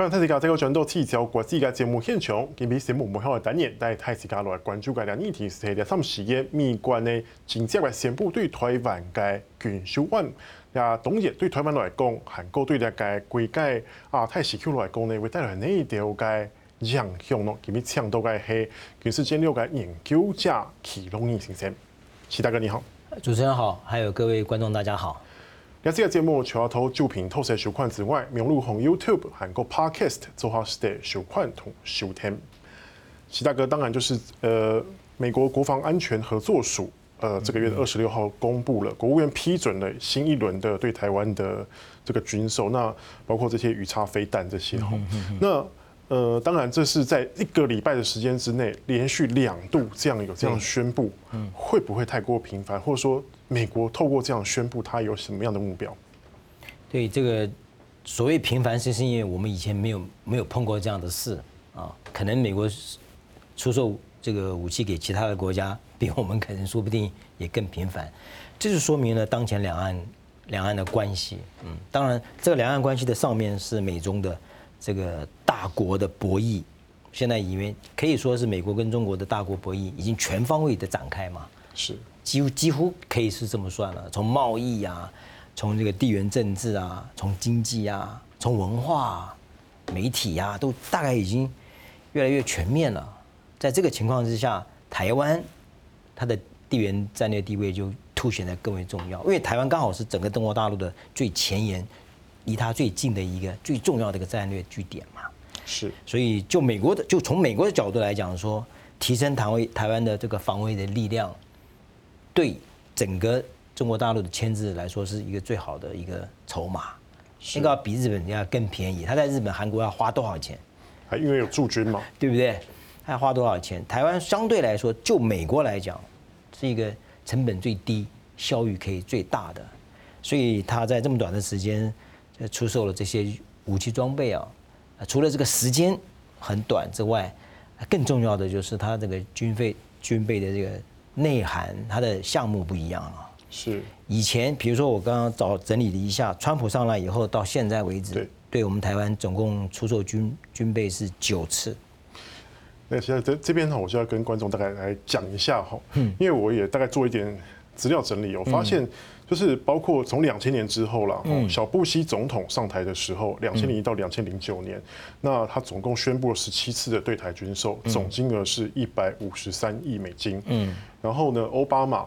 欢迎大家这个转到聚焦国际嘅节目现场，今日节目幕后嘅单元带大家来关注嘅两议题是喺三时嘅美国呢，紧接着宣布对台湾嘅军售案，呀，当然对台湾来讲，韩国对呢个国界啊，太时区来讲呢，会带来哪一条嘅影响咯？今日抢到嘅系军事战略嘅研究者祁隆义先生，祁大哥你好，主持人好，还有各位观众大家好。那这个节目除了透过酒品透视收看之外，明路红 YouTube 韩国 Podcast 做好是的收看同收听。祁大哥当然就是呃，美国国防安全合作署呃，这个月的二十六号公布了国务院批准了新一轮的对台湾的这个军售，那包括这些鱼叉飞弹这些哈。那呃，当然这是在一个礼拜的时间之内连续两度这样有这样宣布，嗯会不会太过频繁，或者说？美国透过这样宣布，它有什么样的目标？对这个所谓频繁，是是因为我们以前没有没有碰过这样的事啊。可能美国出售这个武器给其他的国家，比我们可能说不定也更频繁。这就说明了当前两岸两岸的关系。嗯，当然，这个两岸关系的上面是美中的这个大国的博弈。现在因为可以说是美国跟中国的大国博弈已经全方位的展开嘛。是。几乎几乎可以是这么算了，从贸易啊，从这个地缘政治啊，从经济啊，从文化、媒体啊，都大概已经越来越全面了。在这个情况之下，台湾它的地缘战略地位就凸显得更为重要，因为台湾刚好是整个中国大陆的最前沿，离它最近的一个最重要的一个战略据点嘛。是，所以就美国的，就从美国的角度来讲说，提升台湾台湾的这个防卫的力量。对整个中国大陆的牵制来说，是一个最好的一个筹码。那个比日本要更便宜。他在日本、韩国要花多少钱？还因为有驻军嘛，对不对？他要花多少钱？台湾相对来说，就美国来讲，是一个成本最低、效益可以最大的。所以他在这么短的时间，出售了这些武器装备啊。除了这个时间很短之外，更重要的就是它这个军费、军备的这个。内涵，它的项目不一样了。是以前，比如说我刚刚找整理了一下，川普上来以后到现在为止，对，对我们台湾总共出售军军备是九次。那现在这这边呢，我就要跟观众大概来讲一下哈，嗯，因为我也大概做一点资料整理，我发现。就是包括从两千年之后了，小布希总统上台的时候，两千零一到两千零九年，那他总共宣布了十七次的对台军售，总金额是一百五十三亿美金。嗯，然后呢，奥巴马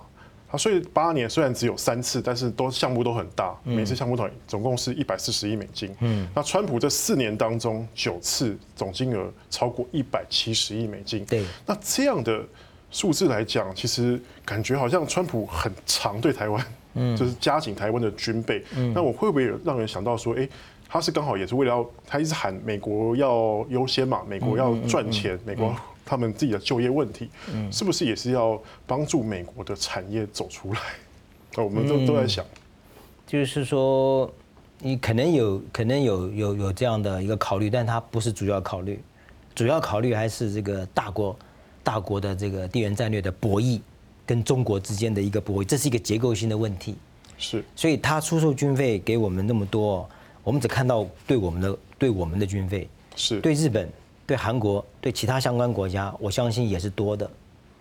他虽八年虽然只有三次，但是都项目都很大，每次项目总总共是一百四十亿美金。嗯，那川普这四年当中九次，总金额超过一百七十亿美金。对，那这样的数字来讲，其实感觉好像川普很常对台湾。嗯，就是加紧台湾的军备。嗯，那我会不会让人想到说，哎，他是刚好也是为了要，他一直喊美国要优先嘛，美国要赚钱，美国他们自己的就业问题，嗯，是不是也是要帮助美国的产业走出来？我们都都在想，就是说，你可能有可能有有有这样的一个考虑，但它不是主要考虑，主要考虑还是这个大国大国的这个地缘战略的博弈。跟中国之间的一个博弈，这是一个结构性的问题。是，所以他出售军费给我们那么多，我们只看到对我们的对我们的军费，是对日本、对韩国、对其他相关国家，我相信也是多的，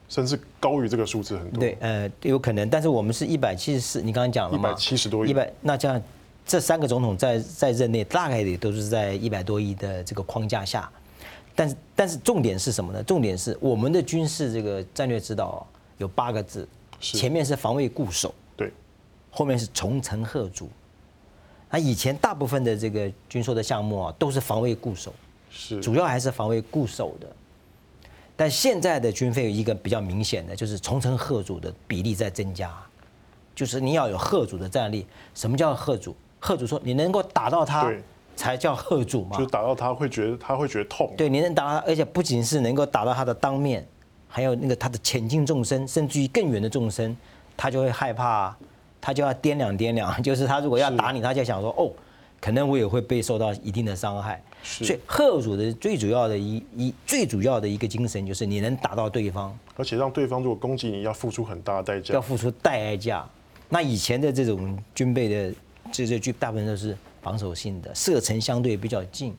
甚至高于这个数字很多。对，呃，有可能，但是我们是一百七十四，你刚刚讲了嘛，一百七十多亿，一百，那这样这三个总统在在任内大概也都是在一百多亿的这个框架下，但是但是重点是什么呢？重点是我们的军事这个战略指导。有八个字，前面是防卫固守，对，后面是重城贺主。那以前大部分的这个军售的项目啊，都是防卫固守，是主要还是防卫固守的。但现在的军费有一个比较明显的，就是重城贺主的比例在增加，就是你要有贺主的战力。什么叫贺主？贺主说你能够打到他，才叫吓阻嘛。就打到他会觉得他会觉得痛。对，你能打到他，而且不仅是能够打到他的当面。还有那个他的浅近众生，甚至于更远的众生，他就会害怕，他就要掂量掂量。就是他如果要打你，他就想说哦，可能我也会被受到一定的伤害。所以贺主的最主要的一一最主要的一个精神就是你能打到对方，而且让对方如果攻击你要付出很大的代价，要付出代价。那以前的这种军备的这这剧大部分都是防守性的，射程相对比较近。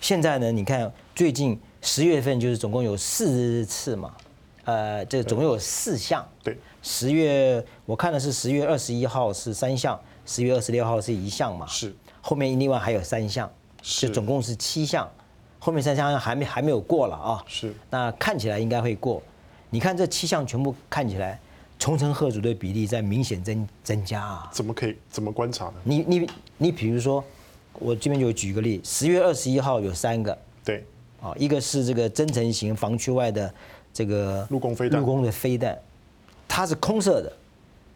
现在呢，你看最近十月份就是总共有四次嘛，呃，这总共有四项。对，十月我看的是十月二十一号是三项，十月二十六号是一项嘛。是。后面另外还有三项，就总共是七项，后面三项还没还没有过了啊。是。那看起来应该会过。你看这七项全部看起来，重层吓阻的比例在明显增增加啊。怎么可以怎么观察呢？你你你比如说。我这边就举个例，十月二十一号有三个，对，啊，一个是这个增程型防区外的这个陆攻飞弹，陆攻的飞弹，它是空射的，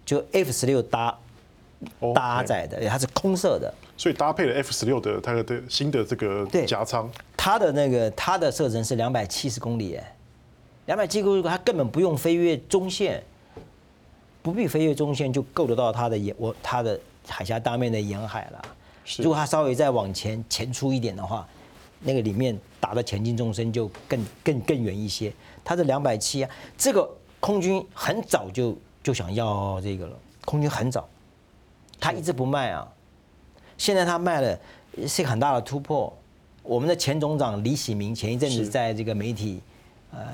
就 F 十六搭搭载的，它是空射的，所以搭配了 F 十六的它的新的这个夹舱，它的那个它的射程是两百七十公里，哎，两百七十公里，它根本不用飞越中线，不必飞越中线就够得到它的沿我它的海峡当面的沿海了。如果它稍微再往前前出一点的话，那个里面打的前进纵深就更更更远一些。它是两百七啊，这个空军很早就就想要这个了。空军很早，他一直不卖啊。现在他卖了，是一个很大的突破。我们的前总长李喜明前一阵子在这个媒体，呃，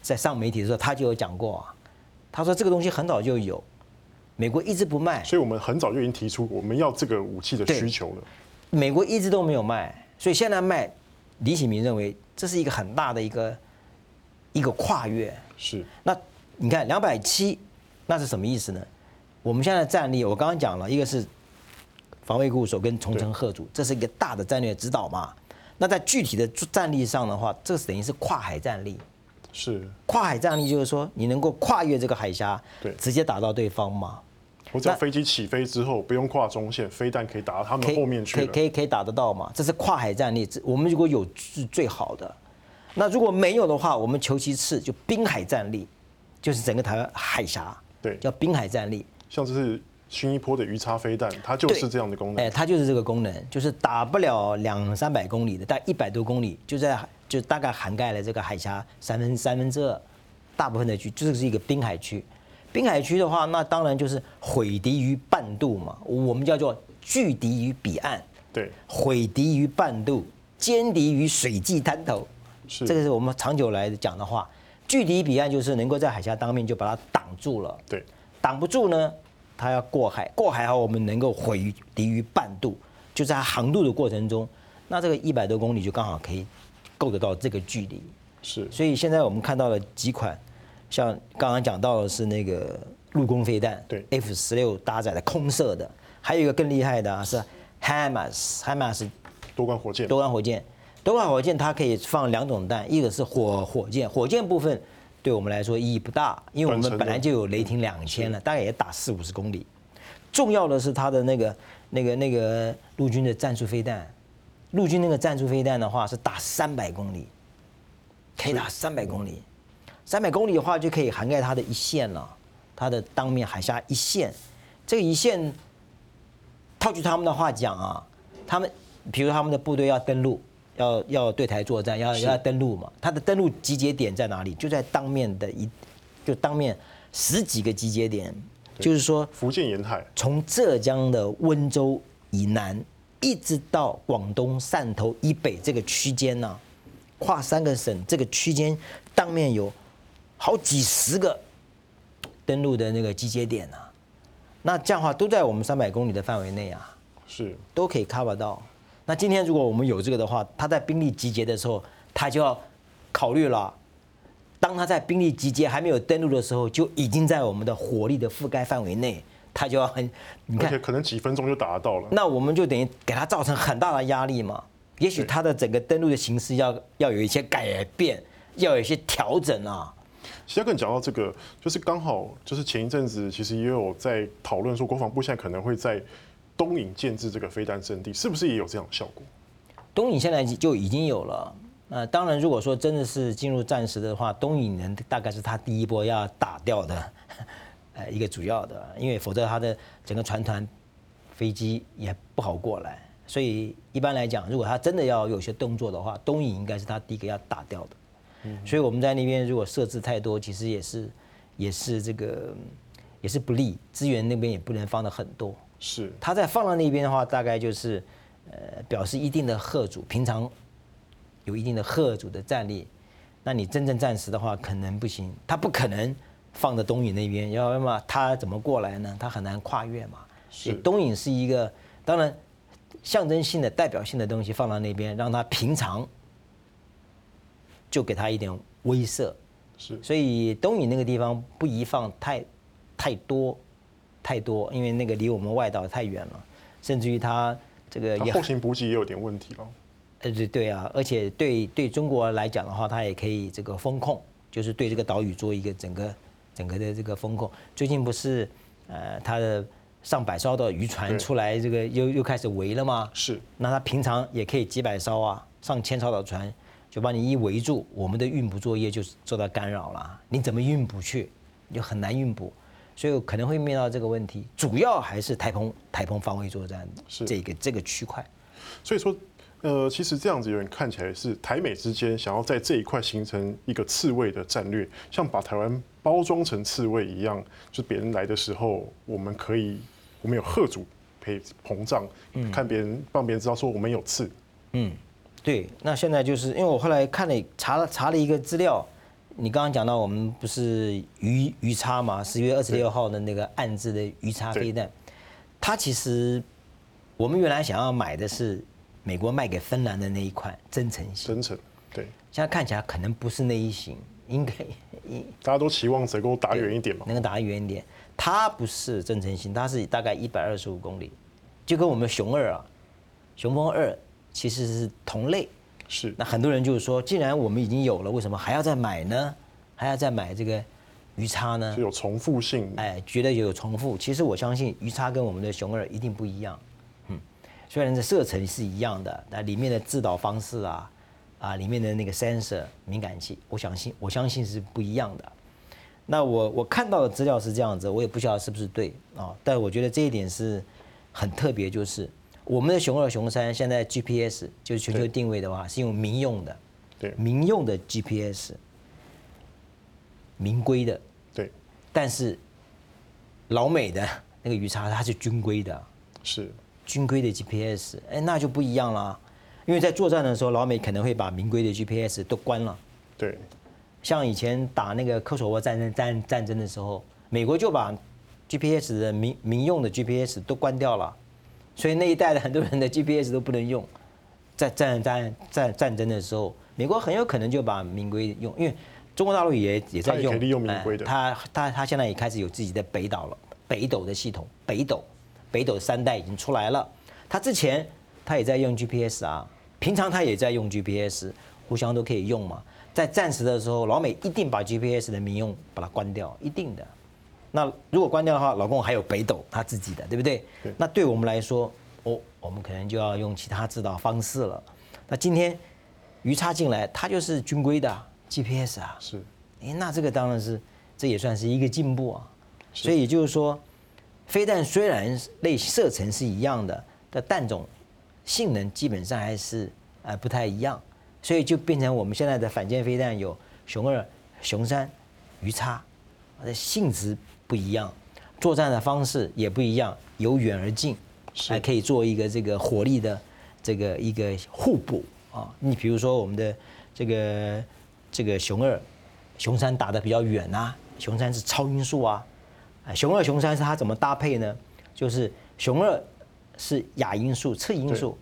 在上媒体的时候，他就有讲过啊。他说这个东西很早就有。美国一直不卖，所以我们很早就已经提出我们要这个武器的需求了。美国一直都没有卖，所以现在卖，李启明认为这是一个很大的一个一个跨越。是。那你看两百七，那是什么意思呢？我们现在的战力，我刚刚讲了一个是防卫固守跟重层贺阻，这是一个大的战略指导嘛。那在具体的战力上的话，这是等于是跨海战力。是。跨海战力就是说你能够跨越这个海峡，对，直接打到对方嘛。我只要飞机起飞之后不用跨中线，飞弹可以打到他们后面去。可以可以可以打得到嘛？这是跨海战力。我们如果有是最好的，那如果没有的话，我们求其次就滨海战力，就是整个台湾海峡，对，叫滨海战力。像这是薰衣波的鱼叉飞弹，它就是这样的功能。哎，它就是这个功能，就是打不了两三百公里的，但一百多公里，就在就大概涵盖了这个海峡三分三分之二，大部分的区，这是一个滨海区。滨海区的话，那当然就是毁敌于半渡嘛，我们叫做拒敌于彼岸。对，毁敌于半渡，歼敌于水际滩头。是，这个是我们长久来讲的话，拒敌彼岸就是能够在海峡当面就把它挡住了。对，挡不住呢，它要过海，过海后我们能够毁敌于半渡，就在航渡的过程中，那这个一百多公里就刚好可以够得到这个距离。是，所以现在我们看到了几款。像刚刚讲到的是那个陆攻飞弹，对，F 十六搭载的空射的，还有一个更厉害的啊，是 HIMARS，HIMARS 多管火箭，多管火箭，多管火箭它可以放两种弹，一个是火火箭，火箭部分对我们来说意义不大，因为我们本来就有雷霆两千了，大概也打四五十公里。重要的是它的那个那个那个陆军的战术飞弹，陆军那个战术飞弹的话是打三百公里，可以打三百公里。三百公里的话，就可以涵盖它的一线了，它的当面海峡一线。这个一线，套句他们的话讲啊，他们比如他们的部队要登陆，要要对台作战，要要登陆嘛，它的登陆集结点在哪里？就在当面的一，就当面十几个集结点，就是说福建沿海，从浙江的温州以南，一直到广东汕头以北这个区间呢，跨三个省这个区间当面有。好几十个登陆的那个集结点啊，那这样的话都在我们三百公里的范围内啊，是都可以 cover 到。那今天如果我们有这个的话，他在兵力集结的时候，他就要考虑了。当他在兵力集结还没有登陆的时候，就已经在我们的火力的覆盖范围内，他就要很，你看，而且可能几分钟就达到了。那我们就等于给他造成很大的压力嘛。也许他的整个登陆的形式要要有一些改变，要有一些调整啊。其实跟你讲到这个，就是刚好就是前一阵子，其实也有在讨论说，国防部现在可能会在东引建制这个飞弹阵地，是不是也有这样的效果？东引现在就已经有了。呃，当然，如果说真的是进入战时的话，东引人大概是他第一波要打掉的，呃，一个主要的，因为否则他的整个船团飞机也不好过来。所以一般来讲，如果他真的要有些动作的话，东引应该是他第一个要打掉的。所以我们在那边如果设置太多，其实也是，也是这个，也是不利，资源那边也不能放的很多。是。他在放到那边的话，大概就是，呃，表示一定的贺主，平常有一定的贺主的战力。那你真正战时的话，可能不行，他不可能放在东引那边，要么他怎么过来呢？他很难跨越嘛。所以东引是一个当然象征性的、代表性的东西放到那边，让他平常就给他一点威慑。是，所以东引那个地方不宜放太太多太多，因为那个离我们外岛太远了，甚至于它这个也后勤补给也有点问题了。呃，对对啊，而且对对中国来讲的话，它也可以这个风控，就是对这个岛屿做一个整个整个的这个风控。最近不是呃，它的上百艘的渔船出来，这个又又开始围了吗？是。那它平常也可以几百艘啊，上千艘的船，就把你一围住，我们的运补作业就受到干扰了。你怎么运补去？你就很难运补，所以可能会面临到这个问题。主要还是台澎台澎防卫作战是这个这个区块。所以说。呃，其实这样子有点看起来是台美之间想要在这一块形成一个刺猬的战略，像把台湾包装成刺猬一样，就别人来的时候，我们可以我们有贺主，可以膨胀，看别人让别人知道说我们有刺。嗯，对。那现在就是因为我后来看了查了查了一个资料，你刚刚讲到我们不是鱼鱼叉嘛，十月二十六号的那个暗置的鱼叉飞弹，它其实我们原来想要买的是。美国卖给芬兰的那一款增程型，增程，对，现在看起来可能不是那一型，应该，大家都期望能够打远一点嘛，能够打远一点。它不是增程型，它是大概一百二十五公里，就跟我们熊二啊，雄风二其实是同类。是。那很多人就是说，既然我们已经有了，为什么还要再买呢？还要再买这个鱼叉呢？是有重复性。哎，觉得有重复。其实我相信鱼叉跟我们的熊二一定不一样。嗯虽然这射程是一样的，那里面的制导方式啊，啊，里面的那个 sensor 敏感器，我相信我相信是不一样的。那我我看到的资料是这样子，我也不晓得是不是对啊，但我觉得这一点是很特别，就是我们的熊二、熊三现在 GPS 就是全球定位的话是用民用的，对，民用的 GPS，民规的，对，但是老美的 那个鱼叉它是军规的，是。军规的 GPS，哎，那就不一样了，因为在作战的时候，老美可能会把民规的 GPS 都关了。对，像以前打那个科索沃战争战战争的时候，美国就把 GPS 的民民用的 GPS 都关掉了，所以那一代的很多人的 GPS 都不能用。在战战战战争的时候，美国很有可能就把民规用，因为中国大陆也也在用，利用民规的。他他他现在也开始有自己的北岛了，北斗的系统，北斗。北斗三代已经出来了，他之前他也在用 GPS 啊，平常他也在用 GPS，互相都可以用嘛。在战时的时候，老美一定把 GPS 的民用把它关掉，一定的。那如果关掉的话，老公还有北斗他自己的，对不对？对。那对我们来说，哦，我们可能就要用其他制导方式了。那今天鱼叉进来，它就是军规的 GPS 啊。是。哎，那这个当然是，这也算是一个进步啊。所以也就是说。飞弹虽然类射程是一样的，但弹种性能基本上还是呃不太一样，所以就变成我们现在的反舰飞弹有熊二、熊三、鱼叉，它的性质不一样，作战的方式也不一样，由远而近，还可以做一个这个火力的这个一个互补啊。你比如说我们的这个这个熊二、熊三打得比较远啊，熊三是超音速啊。熊二、熊三是它怎么搭配呢？就是熊二是亚音速、次音速，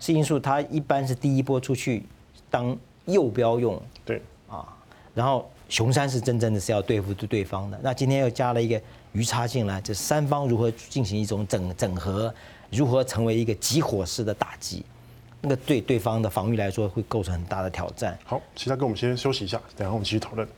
次音速它一般是第一波出去当诱标用。对啊，然后雄山是真正的是要对付对方的。那今天又加了一个鱼叉进来，这三方如何进行一种整整合，如何成为一个集火式的打击？那对对方的防御来说会构成很大的挑战。好，其他跟我们先休息一下，等下我们继续讨论。